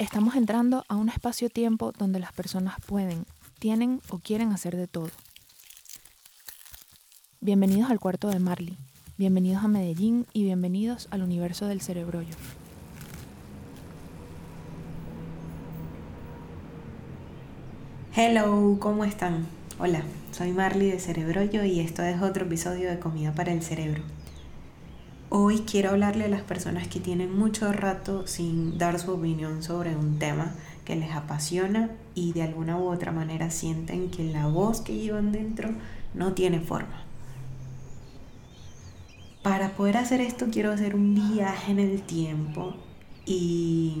Estamos entrando a un espacio-tiempo donde las personas pueden, tienen o quieren hacer de todo. Bienvenidos al cuarto de Marley, bienvenidos a Medellín y bienvenidos al universo del cerebrollo. Hello, ¿cómo están? Hola, soy Marley de Cerebrollo y esto es otro episodio de Comida para el Cerebro. Hoy quiero hablarle a las personas que tienen mucho rato sin dar su opinión sobre un tema que les apasiona y de alguna u otra manera sienten que la voz que llevan dentro no tiene forma. Para poder hacer esto quiero hacer un viaje en el tiempo y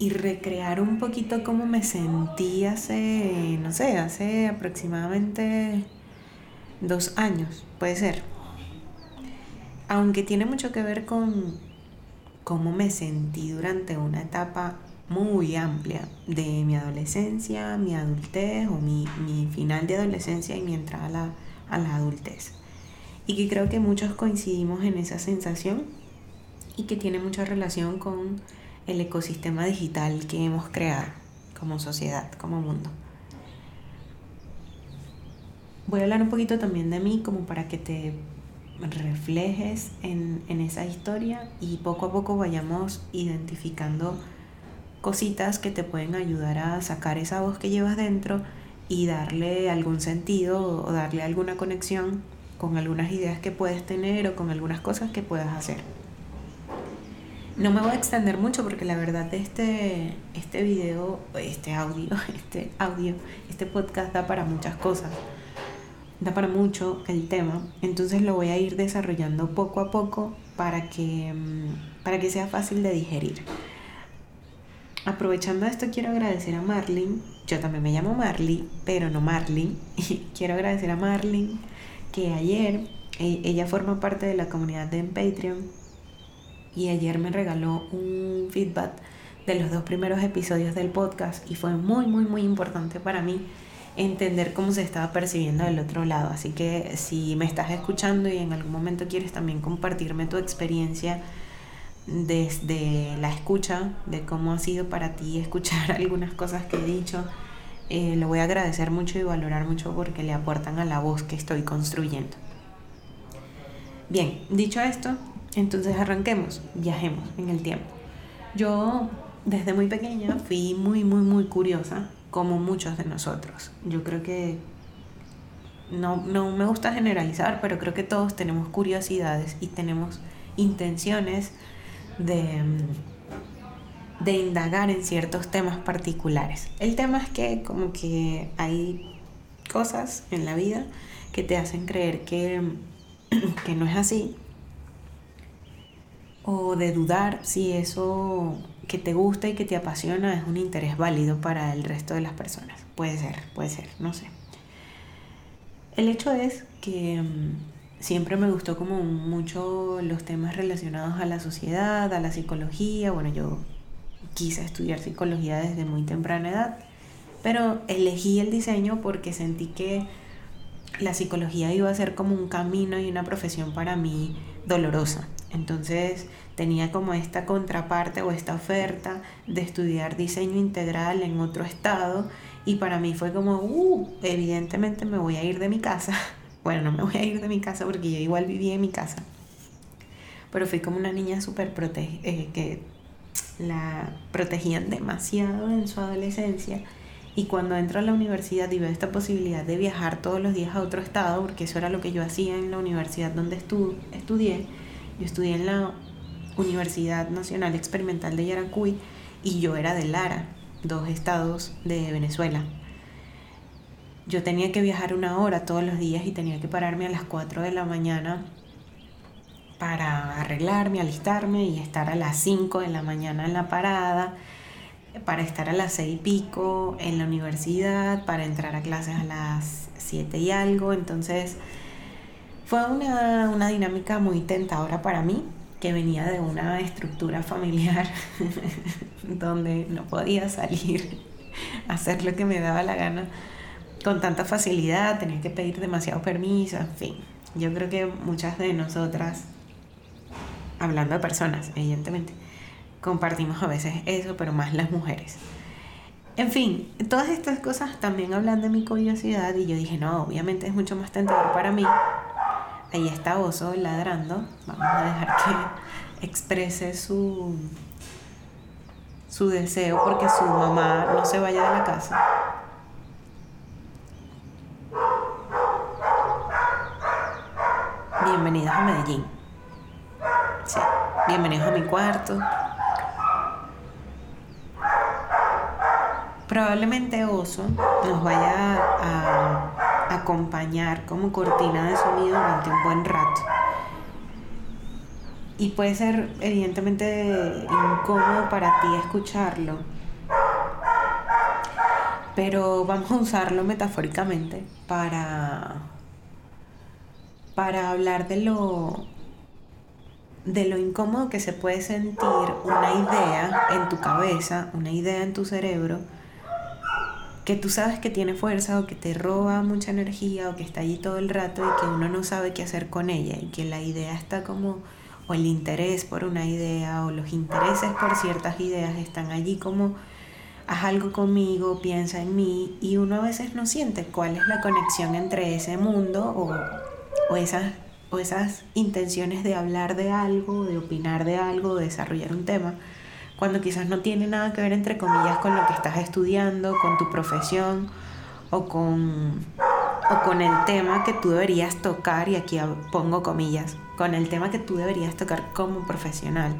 y recrear un poquito cómo me sentí hace, no sé, hace aproximadamente dos años, puede ser. Aunque tiene mucho que ver con cómo me sentí durante una etapa muy amplia de mi adolescencia, mi adultez o mi, final de adolescencia y mi entrada a la, a la adultez. Y que creo que muchos coincidimos en esa sensación y que tiene mucha relación con el ecosistema digital que hemos creado como sociedad, como mundo. Voy a hablar un poquito también de mí como para que te reflejes en, en esa historia y poco a poco vayamos identificando cositas que te pueden ayudar a sacar esa voz que llevas dentro y darle algún sentido o darle alguna conexión con algunas ideas que puedes tener o con algunas cosas que puedas hacer. No me voy a extender mucho porque la verdad este, este video, este audio, este audio, este podcast da para muchas cosas. Da para mucho el tema. Entonces lo voy a ir desarrollando poco a poco para que, mm, para que sea fácil de digerir. Aprovechando esto quiero agradecer a Marlin. Yo también me llamo Marley, pero no Marlin. quiero agradecer a Marlin que ayer e, ella forma parte de la comunidad de Patreon y ayer me regaló un feedback de los dos primeros episodios del podcast y fue muy, muy, muy importante para mí entender cómo se estaba percibiendo del otro lado. Así que si me estás escuchando y en algún momento quieres también compartirme tu experiencia desde la escucha, de cómo ha sido para ti escuchar algunas cosas que he dicho, eh, lo voy a agradecer mucho y valorar mucho porque le aportan a la voz que estoy construyendo. Bien, dicho esto, entonces arranquemos, viajemos en el tiempo. Yo desde muy pequeña fui muy, muy, muy curiosa, como muchos de nosotros. Yo creo que no, no me gusta generalizar, pero creo que todos tenemos curiosidades y tenemos intenciones de, de indagar en ciertos temas particulares. El tema es que como que hay cosas en la vida que te hacen creer que, que no es así o de dudar si eso que te gusta y que te apasiona es un interés válido para el resto de las personas. Puede ser, puede ser, no sé. El hecho es que mm, siempre me gustó como mucho los temas relacionados a la sociedad, a la psicología. Bueno, yo quise estudiar psicología desde muy temprana edad, pero elegí el diseño porque sentí que la psicología iba a ser como un camino y una profesión para mí dolorosa. Entonces tenía como esta contraparte o esta oferta de estudiar diseño integral en otro estado y para mí fue como, uh, evidentemente me voy a ir de mi casa. Bueno, no me voy a ir de mi casa porque yo igual vivía en mi casa. Pero fui como una niña súper protegida, eh, que la protegían demasiado en su adolescencia. Y cuando entro a la universidad y veo esta posibilidad de viajar todos los días a otro estado, porque eso era lo que yo hacía en la universidad donde estudié, yo estudié en la Universidad Nacional Experimental de Yaracuy y yo era de Lara, dos estados de Venezuela. Yo tenía que viajar una hora todos los días y tenía que pararme a las 4 de la mañana para arreglarme, alistarme y estar a las 5 de la mañana en la parada, para estar a las 6 y pico en la universidad, para entrar a clases a las 7 y algo. Entonces, fue una, una dinámica muy tentadora para mí, que venía de una estructura familiar donde no podía salir a hacer lo que me daba la gana con tanta facilidad, tenía que pedir demasiado permiso, en fin. Yo creo que muchas de nosotras, hablando de personas, evidentemente, compartimos a veces eso, pero más las mujeres. En fin, todas estas cosas también hablan de mi curiosidad y yo dije, no, obviamente es mucho más tentador para mí. Ahí está Oso ladrando. Vamos a dejar que exprese su, su deseo porque su mamá no se vaya de la casa. Bienvenidos a Medellín. Sí, bienvenidos a mi cuarto. Probablemente Oso nos vaya a acompañar como cortina de sonido durante un buen rato. Y puede ser evidentemente incómodo para ti escucharlo. Pero vamos a usarlo metafóricamente para, para hablar de lo, de lo incómodo que se puede sentir una idea en tu cabeza, una idea en tu cerebro, que tú sabes que tiene fuerza o que te roba mucha energía o que está allí todo el rato y que uno no sabe qué hacer con ella y que la idea está como, o el interés por una idea o los intereses por ciertas ideas están allí como, haz algo conmigo, piensa en mí y uno a veces no siente cuál es la conexión entre ese mundo o, o esas o esas intenciones de hablar de algo, de opinar de algo, de desarrollar un tema cuando quizás no tiene nada que ver, entre comillas, con lo que estás estudiando, con tu profesión o con, o con el tema que tú deberías tocar, y aquí pongo comillas, con el tema que tú deberías tocar como profesional.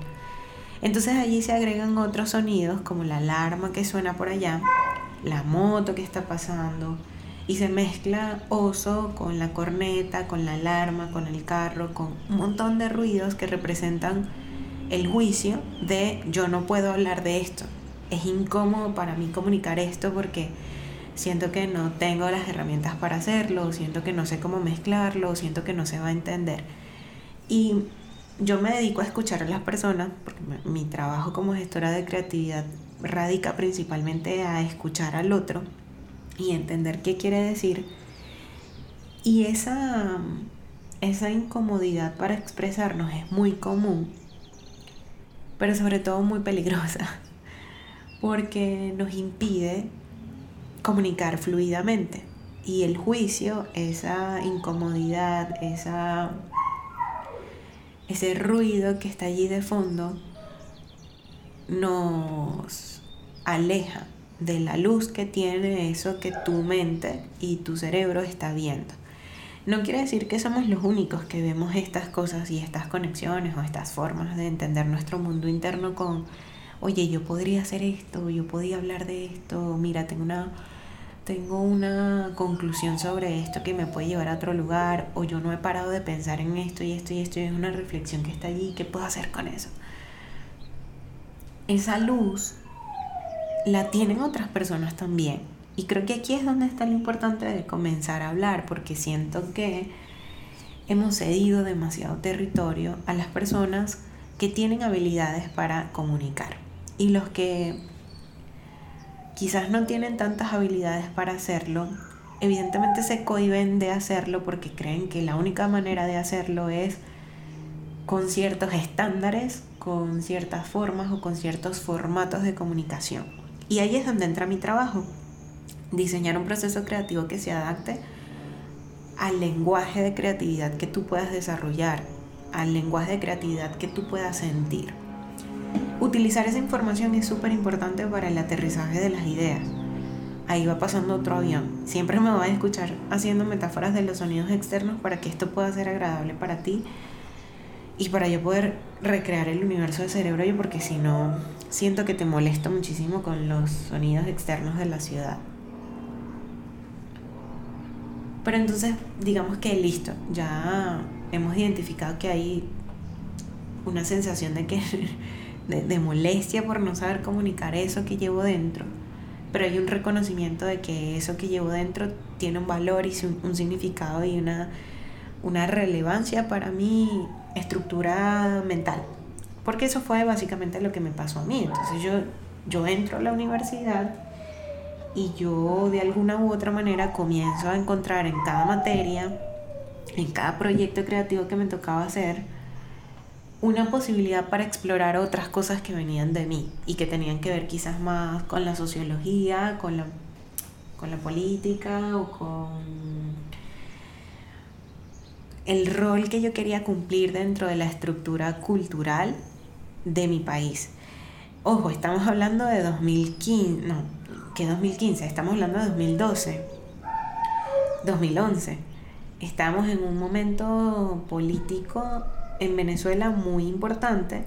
Entonces allí se agregan otros sonidos como la alarma que suena por allá, la moto que está pasando, y se mezcla oso con la corneta, con la alarma, con el carro, con un montón de ruidos que representan el juicio de yo no puedo hablar de esto. Es incómodo para mí comunicar esto porque siento que no tengo las herramientas para hacerlo, siento que no sé cómo mezclarlo, siento que no se va a entender. Y yo me dedico a escuchar a las personas, porque mi trabajo como gestora de creatividad radica principalmente a escuchar al otro y entender qué quiere decir. Y esa, esa incomodidad para expresarnos es muy común pero sobre todo muy peligrosa, porque nos impide comunicar fluidamente. Y el juicio, esa incomodidad, esa, ese ruido que está allí de fondo, nos aleja de la luz que tiene eso que tu mente y tu cerebro está viendo. No quiere decir que somos los únicos que vemos estas cosas y estas conexiones o estas formas de entender nuestro mundo interno con, oye, yo podría hacer esto, yo podía hablar de esto, mira, tengo una, tengo una conclusión sobre esto que me puede llevar a otro lugar, o yo no he parado de pensar en esto y esto y esto, y es una reflexión que está allí, ¿qué puedo hacer con eso? Esa luz la tienen otras personas también y creo que aquí es donde está lo importante de comenzar a hablar, porque siento que hemos cedido demasiado territorio a las personas que tienen habilidades para comunicar. Y los que quizás no tienen tantas habilidades para hacerlo, evidentemente se cohiben de hacerlo porque creen que la única manera de hacerlo es con ciertos estándares, con ciertas formas o con ciertos formatos de comunicación. Y ahí es donde entra mi trabajo diseñar un proceso creativo que se adapte al lenguaje de creatividad que tú puedas desarrollar, al lenguaje de creatividad que tú puedas sentir. Utilizar esa información es súper importante para el aterrizaje de las ideas. Ahí va pasando otro avión. Siempre me voy a escuchar haciendo metáforas de los sonidos externos para que esto pueda ser agradable para ti y para yo poder recrear el universo de cerebro porque si no siento que te molesto muchísimo con los sonidos externos de la ciudad. Pero entonces, digamos que listo, ya hemos identificado que hay una sensación de que de, molestia por no saber comunicar eso que llevo dentro. Pero hay un reconocimiento de que eso que llevo dentro tiene un valor y un, significado y una, una relevancia para mi estructura mental. Porque eso fue básicamente lo que me pasó a mí. Entonces yo, yo entro a la universidad y yo de alguna u otra manera comienzo a encontrar en cada materia, en cada proyecto creativo que me tocaba hacer, una posibilidad para explorar otras cosas que venían de mí y que tenían que ver quizás más con la sociología, con la, con la política o con el rol que yo quería cumplir dentro de la estructura cultural de mi país. Ojo, estamos hablando de 2015, no, que 2015, estamos hablando de 2012, 2011. Estamos en un momento político en Venezuela muy importante.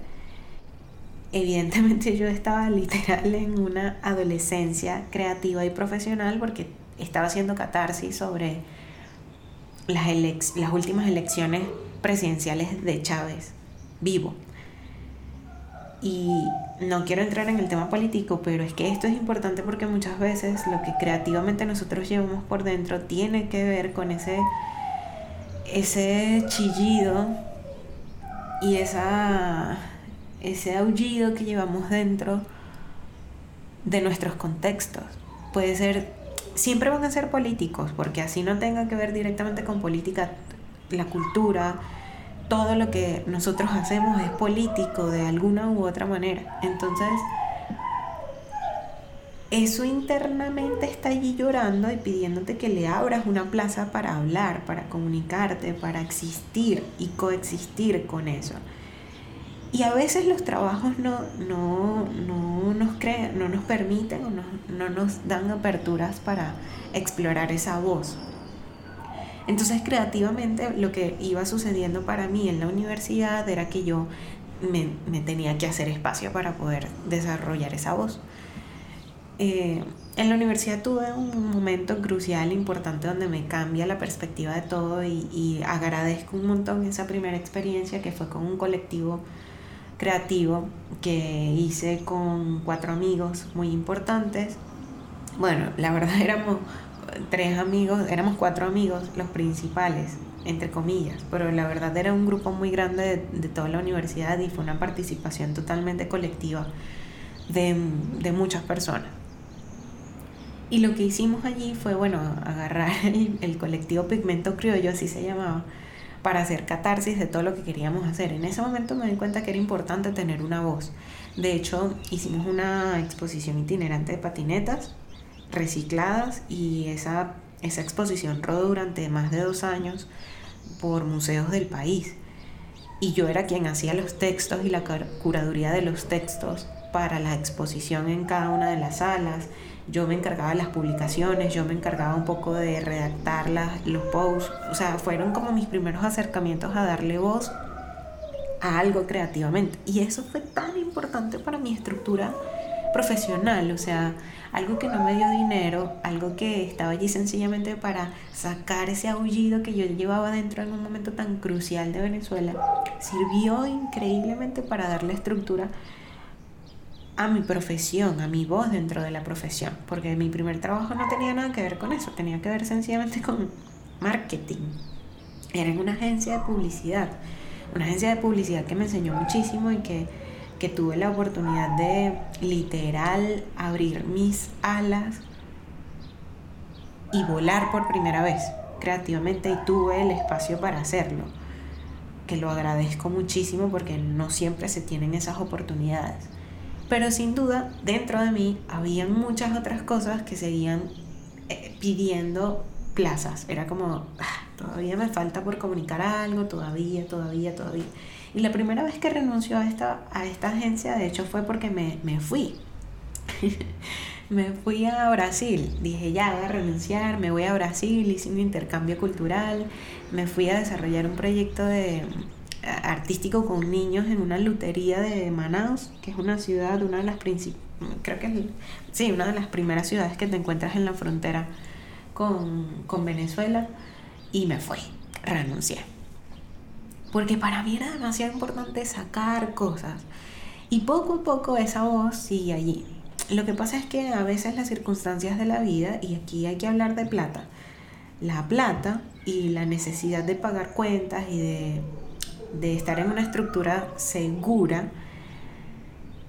Evidentemente yo estaba literal en una adolescencia creativa y profesional porque estaba haciendo catarsis sobre las, las últimas elecciones presidenciales de Chávez, vivo. Y no quiero entrar en el tema político, pero es que esto es importante porque muchas veces lo que creativamente nosotros llevamos por dentro tiene que ver con ese, ese chillido y esa, ese aullido que llevamos dentro de nuestros contextos. Puede ser, siempre van a ser políticos, porque así no tenga que ver directamente con política, la cultura, todo lo que nosotros hacemos es político de alguna u otra manera. Entonces, eso internamente está allí llorando y pidiéndote que le abras una plaza para hablar, para comunicarte, para existir y coexistir con eso. Y a veces los trabajos no, no, no nos, creen, no nos permiten o no, no nos dan aperturas para explorar esa voz. Entonces creativamente lo que iba sucediendo para mí en la universidad era que yo me, tenía que hacer espacio para poder desarrollar esa voz. Eh, en la universidad tuve un momento crucial, importante, donde me cambia la perspectiva de todo y, agradezco un montón esa primera experiencia que fue con un colectivo creativo que hice con cuatro amigos muy importantes. Bueno, la verdad éramos tres amigos, éramos cuatro amigos, los principales, entre comillas, pero la verdad era un grupo muy grande de, toda la universidad y fue una participación totalmente colectiva de, de muchas personas. Y lo que hicimos allí fue, bueno, agarrar el, colectivo Pigmento Criollo, así se llamaba, para hacer catarsis de todo lo que queríamos hacer. En ese momento me di cuenta que era importante tener una voz. De hecho, hicimos una exposición itinerante de patinetas recicladas y esa, esa exposición rodó durante más de dos años por museos del país. Y yo era quien hacía los textos y la curaduría de los textos para la exposición en cada una de las salas yo me encargaba de las publicaciones, yo me encargaba un poco de redactar las, los posts, o sea, fueron como mis primeros acercamientos a darle voz a algo creativamente. Y eso fue tan importante para mi estructura profesional, o sea, algo que no me dio dinero, algo que estaba allí sencillamente para sacar ese aullido que yo llevaba dentro en un momento tan crucial de Venezuela, sirvió increíblemente para darle estructura a mi profesión, a mi voz dentro de la profesión, porque mi primer trabajo no tenía nada que ver con eso, tenía que ver sencillamente con marketing. Era en una agencia de publicidad, una agencia de publicidad que me enseñó muchísimo y que, que tuve la oportunidad de literal abrir mis alas y volar por primera vez creativamente y tuve el espacio para hacerlo, que lo agradezco muchísimo porque no siempre se tienen esas oportunidades. Pero sin duda, dentro de mí había muchas otras cosas que seguían eh, pidiendo plazas. Era como, ah, todavía me falta por comunicar algo, todavía, todavía, todavía. Y la primera vez que renunció a esta, a esta agencia, de hecho, fue porque me, me fui. me fui a Brasil. Dije, ya voy a renunciar, me voy a Brasil, hice un intercambio cultural, me fui a desarrollar un proyecto de artístico con niños en una lutería de Manaus, que es una ciudad, una de las creo que sí, una de las primeras ciudades que te encuentras en la frontera con, con Venezuela, y me fui, renuncié. Porque para mí era demasiado importante sacar cosas. Y poco a poco esa voz sigue allí. Lo que pasa es que a veces las circunstancias de la vida, y aquí hay que hablar de plata, la plata y la necesidad de pagar cuentas y de de estar en una estructura segura,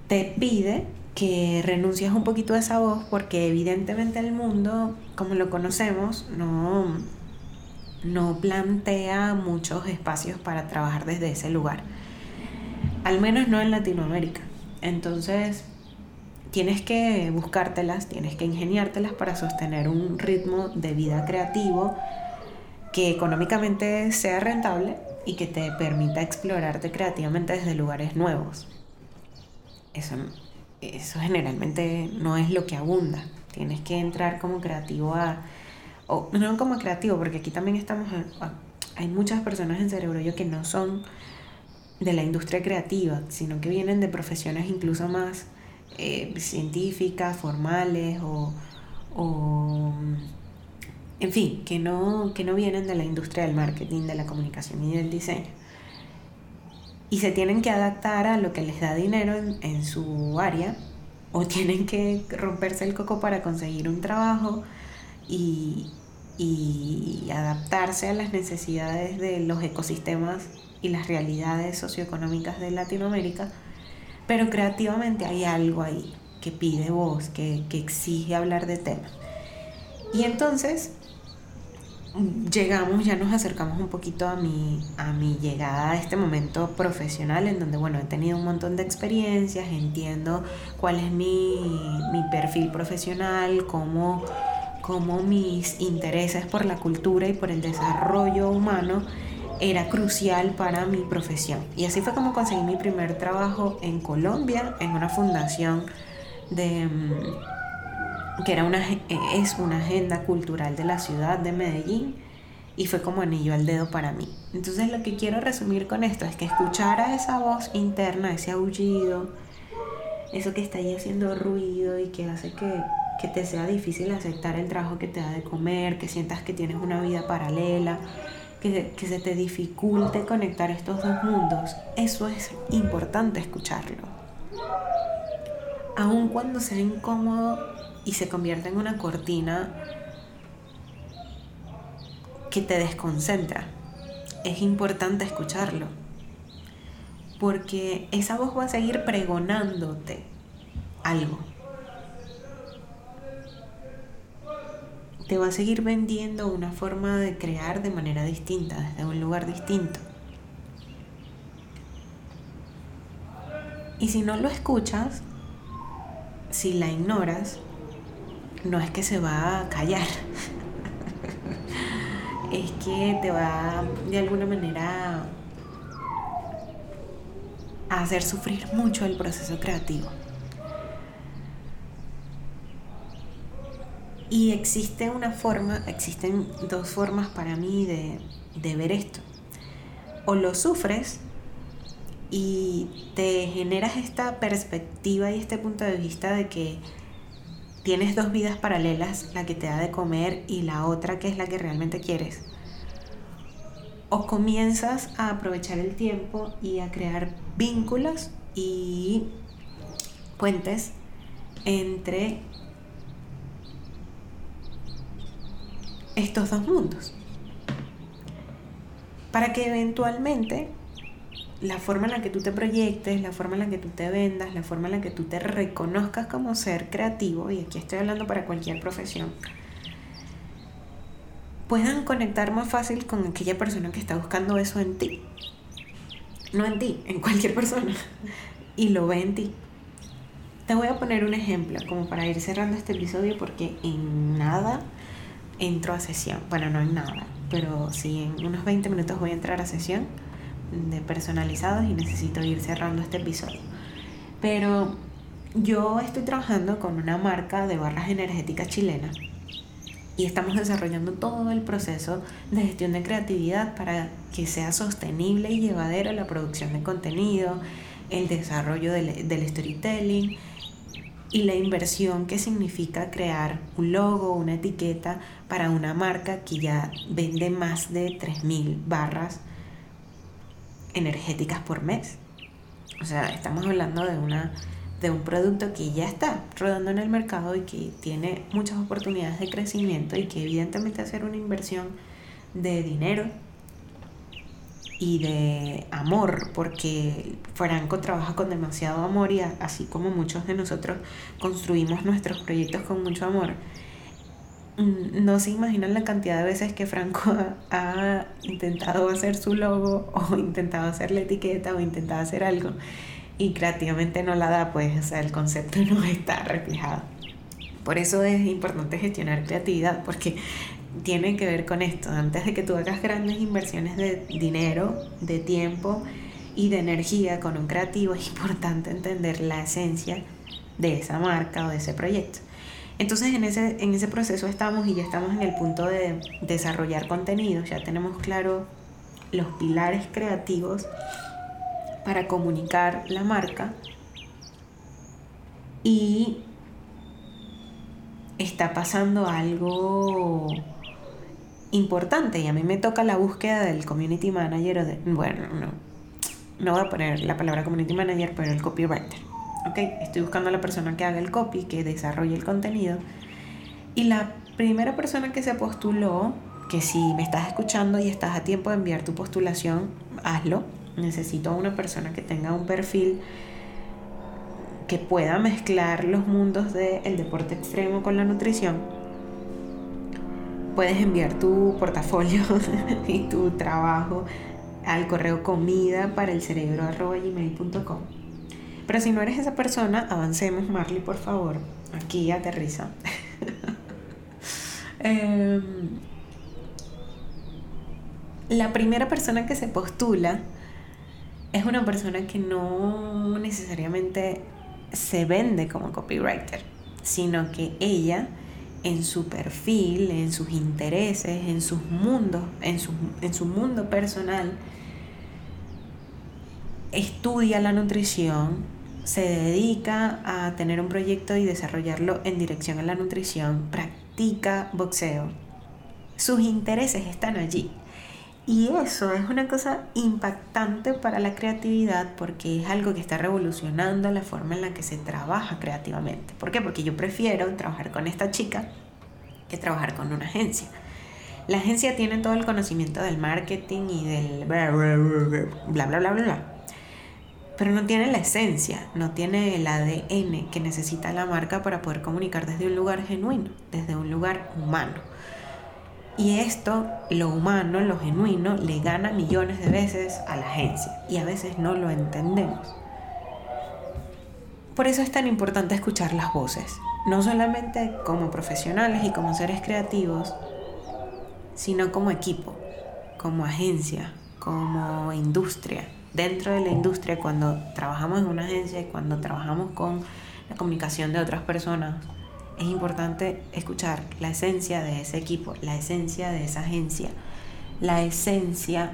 te pide que renuncies un poquito a esa voz porque evidentemente el mundo, como lo conocemos, no, no plantea muchos espacios para trabajar desde ese lugar. al menos no en Latinoamérica. Entonces, tienes que buscártelas, tienes que ingeniártelas para sostener un ritmo de vida creativo que económicamente sea rentable y que te permita explorarte creativamente desde lugares nuevos. Eso, eso generalmente no es lo que abunda. Tienes que entrar como creativo a... O no como creativo, porque aquí también estamos... hay muchas personas en Cerebro Yo que no son de la industria creativa, sino que vienen de profesiones incluso más eh, científicas, formales o, o, en fin, que no, que no vienen de la industria del marketing, de la comunicación y del diseño. Y se tienen que adaptar a lo que les da dinero en, en su área o tienen que romperse el coco para conseguir un trabajo y, adaptarse a las necesidades de los ecosistemas y las realidades socioeconómicas de Latinoamérica pero creativamente hay algo ahí que pide voz, que, exige hablar de temas. Y entonces llegamos, ya nos acercamos un poquito a mi, a mi llegada a este momento profesional en donde, bueno, he tenido un montón de experiencias, entiendo cuál es mi, mi perfil profesional, cómo, cómo mis intereses por la cultura y por el desarrollo humano era crucial para mi profesión. Y así fue como conseguí mi primer trabajo en Colombia, en una fundación de mm, que era una, es una agenda cultural de la ciudad de Medellín y fue como anillo al dedo para mí. Entonces lo que quiero resumir con esto es que escuchar a esa voz interna, ese aullido, eso que está ahí haciendo ruido y que hace que, que te sea difícil aceptar el trabajo que te da de comer, que sientas que tienes una vida paralela, que, se te dificulte conectar estos dos mundos, eso es importante escucharlo. Aun cuando sea incómodo y se convierta en una cortina que te desconcentra, es importante escucharlo. Porque esa voz va a seguir pregonándote algo. Te va a seguir vendiendo una forma de crear de manera distinta, desde un lugar distinto. Y si no lo escuchas, si la ignoras, no es que se va a callar, es que te va de alguna manera a hacer sufrir mucho el proceso creativo. Y existe una forma, existen dos formas para mí de, ver esto. O lo sufres y te generas esta perspectiva y este punto de vista de que tienes dos vidas paralelas, la que te da de comer y la otra que es la que realmente quieres. O comienzas a aprovechar el tiempo y a crear vínculos y puentes entre estos dos mundos. Para que eventualmente la forma en la que tú te proyectes, la forma en la que tú te vendas, la forma en la que tú te reconozcas como ser creativo, y aquí estoy hablando para cualquier profesión, puedan conectar más fácil con aquella persona que está buscando eso en ti. No en ti, en cualquier persona. Y lo ve en ti. Te voy a poner un ejemplo como para ir cerrando este episodio porque en nada entro a sesión. Bueno, no en nada, pero sí en unos 20 minutos voy a entrar a sesión de personalizados y necesito ir cerrando este episodio. Pero yo estoy trabajando con una marca de barras energéticas chilenas y estamos desarrollando todo el proceso de gestión de creatividad para que sea sostenible y llevadero la producción de contenido, el desarrollo del, del storytelling y la inversión que significa crear un logo, una etiqueta para una marca que ya vende más de 3.000 barras energéticas por mes. O sea, estamos hablando de, una, de un producto que ya está rodando en el mercado y que tiene muchas oportunidades de crecimiento y que evidentemente hacer una inversión de dinero y de amor, porque Franco trabaja con demasiado amor y así como muchos de nosotros construimos nuestros proyectos con mucho amor, mm, no se imaginan la cantidad de veces que Franco ha, intentado hacer su logo o intentado hacer la etiqueta o intentado hacer algo y creativamente no la da, pues o sea, el concepto no está reflejado. Por eso es importante gestionar creatividad, porque tiene que ver con esto. Antes de que tú hagas grandes inversiones de dinero, de tiempo y de energía con un creativo, es importante entender la esencia de esa marca o de ese proyecto. Entonces en ese, en ese proceso estamos y ya estamos en el punto de desarrollar contenidos, ya tenemos claro los pilares creativos para comunicar la marca y está pasando algo importante y a mí me toca la búsqueda del community manager o de, bueno, no, no voy a poner la palabra community manager, pero el copywriter. ¿ok? Estoy buscando a la persona que haga el copy, que desarrolle el contenido. Y la primera persona que se postuló, que si me estás escuchando y estás a tiempo de enviar tu postulación, hazlo. Necesito a una persona que tenga un perfil que pueda mezclar los mundos del deporte extremo con la nutrición. Puedes enviar tu portafolio y tu trabajo al correo comida para el cerebro gmail.com pero si no eres esa persona, avancemos, Marley, por favor. Aquí aterriza. Em, la primera persona que se postula es una persona que no necesariamente se vende como copywriter, sino que ella en su perfil, en sus intereses, en sus mundos, en su, en su mundo personal, estudia la nutrición, se dedica a tener un proyecto y desarrollarlo en dirección a la nutrición, practica boxeo. Sus intereses están allí. Y eso es una cosa impactante para la creatividad porque es algo que está revolucionando la forma en la que se trabaja creativamente. ¿Por qué? Porque yo prefiero trabajar con esta chica que trabajar con una agencia. La agencia tiene todo el conocimiento del marketing y del bla bla bla bla bla pero no tiene la esencia, no tiene el ADN que necesita la marca para poder comunicar desde un lugar genuino, desde un lugar humano. Y esto, lo humano, lo genuino, le gana millones de veces a la agencia. Y a veces no lo entendemos. Por eso es tan importante escuchar las voces, no solamente como profesionales y como seres creativos, sino como equipo, como agencia, como industria. Dentro de la industria, cuando trabajamos en una agencia y cuando trabajamos con la comunicación de otras personas, es importante escuchar la esencia de ese equipo, la esencia de esa agencia, la esencia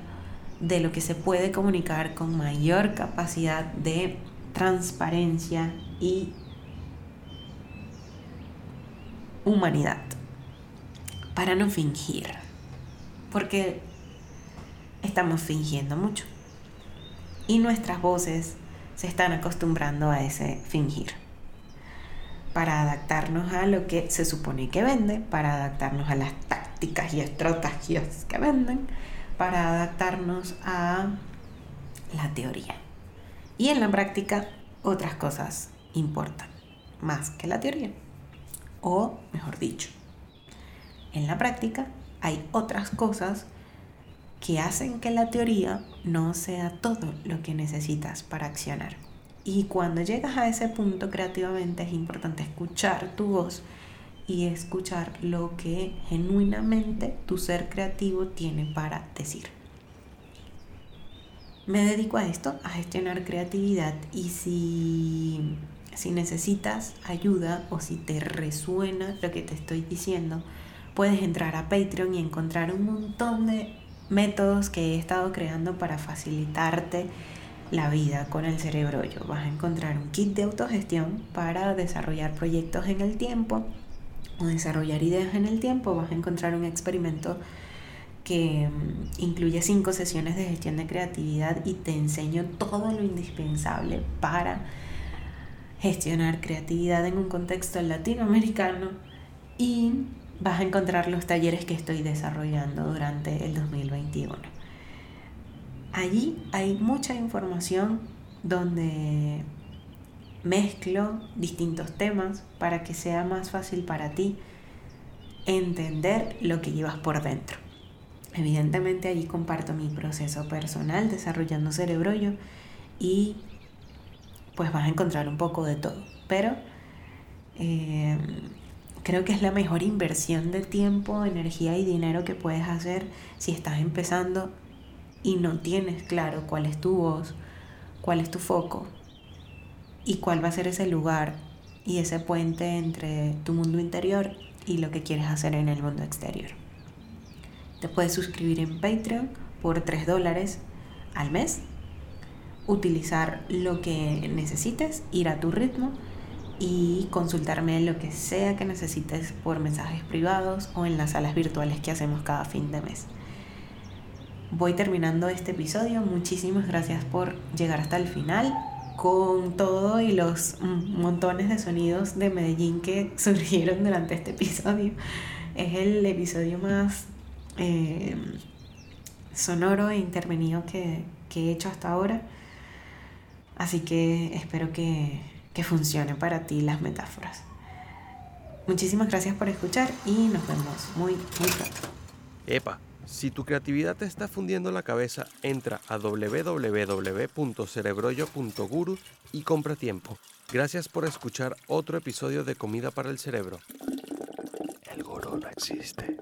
de lo que se puede comunicar con mayor capacidad de transparencia y humanidad, para no fingir, porque estamos fingiendo mucho y nuestras voces se están acostumbrando a ese fingir. Para adaptarnos a lo que se supone que vende, para adaptarnos a las tácticas y estrategias que venden, para adaptarnos a la teoría. Y en la práctica otras cosas importan más que la teoría. O, mejor dicho, en la práctica hay otras cosas que hacen que la teoría no sea todo lo que necesitas para accionar. Y cuando llegas a ese punto creativamente es importante escuchar tu voz y escuchar lo que genuinamente tu ser creativo tiene para decir. Me dedico a esto, a gestionar creatividad y si, si necesitas ayuda o si te resuena lo que te estoy diciendo, puedes entrar a Patreon y encontrar un montón de métodos que he estado creando para facilitarte la vida con el cerebro yo. Vas a encontrar un kit de autogestión para desarrollar proyectos en el tiempo o desarrollar ideas en el tiempo. Vas a encontrar un experimento que mm, incluye cinco sesiones de gestión de creatividad y te enseño todo lo indispensable para gestionar creatividad en un contexto latinoamericano y vas a encontrar los talleres que estoy desarrollando durante el 2021. Allí hay mucha información donde mezclo distintos temas para que sea más fácil para ti entender lo que llevas por dentro. Evidentemente allí comparto mi proceso personal desarrollando cerebrollo y pues vas a encontrar un poco de todo. Pero eh, creo que es la mejor inversión de tiempo, energía y dinero que puedes hacer si estás empezando y no tienes claro cuál es tu voz, cuál es tu foco y cuál va a ser ese lugar y ese puente entre tu mundo interior y lo que quieres hacer en el mundo exterior. Te puedes suscribir en Patreon por 3 dólares al mes, utilizar lo que necesites, ir a tu ritmo y consultarme lo que sea que necesites por mensajes privados o en las salas virtuales que hacemos cada fin de mes. Voy terminando este episodio. Muchísimas gracias por llegar hasta el final con todo y los montones de sonidos de Medellín que surgieron durante este episodio. Es el episodio más eh, sonoro e intervenido que, que, he hecho hasta ahora. Así que espero que, que funcione para ti las metáforas. Muchísimas gracias por escuchar y nos vemos muy, muy pronto. Epa, si tu creatividad te está fundiendo la cabeza, entra a www.cerebrollo.guru y compra tiempo. Gracias por escuchar otro episodio de Comida para el Cerebro. El gurú no existe.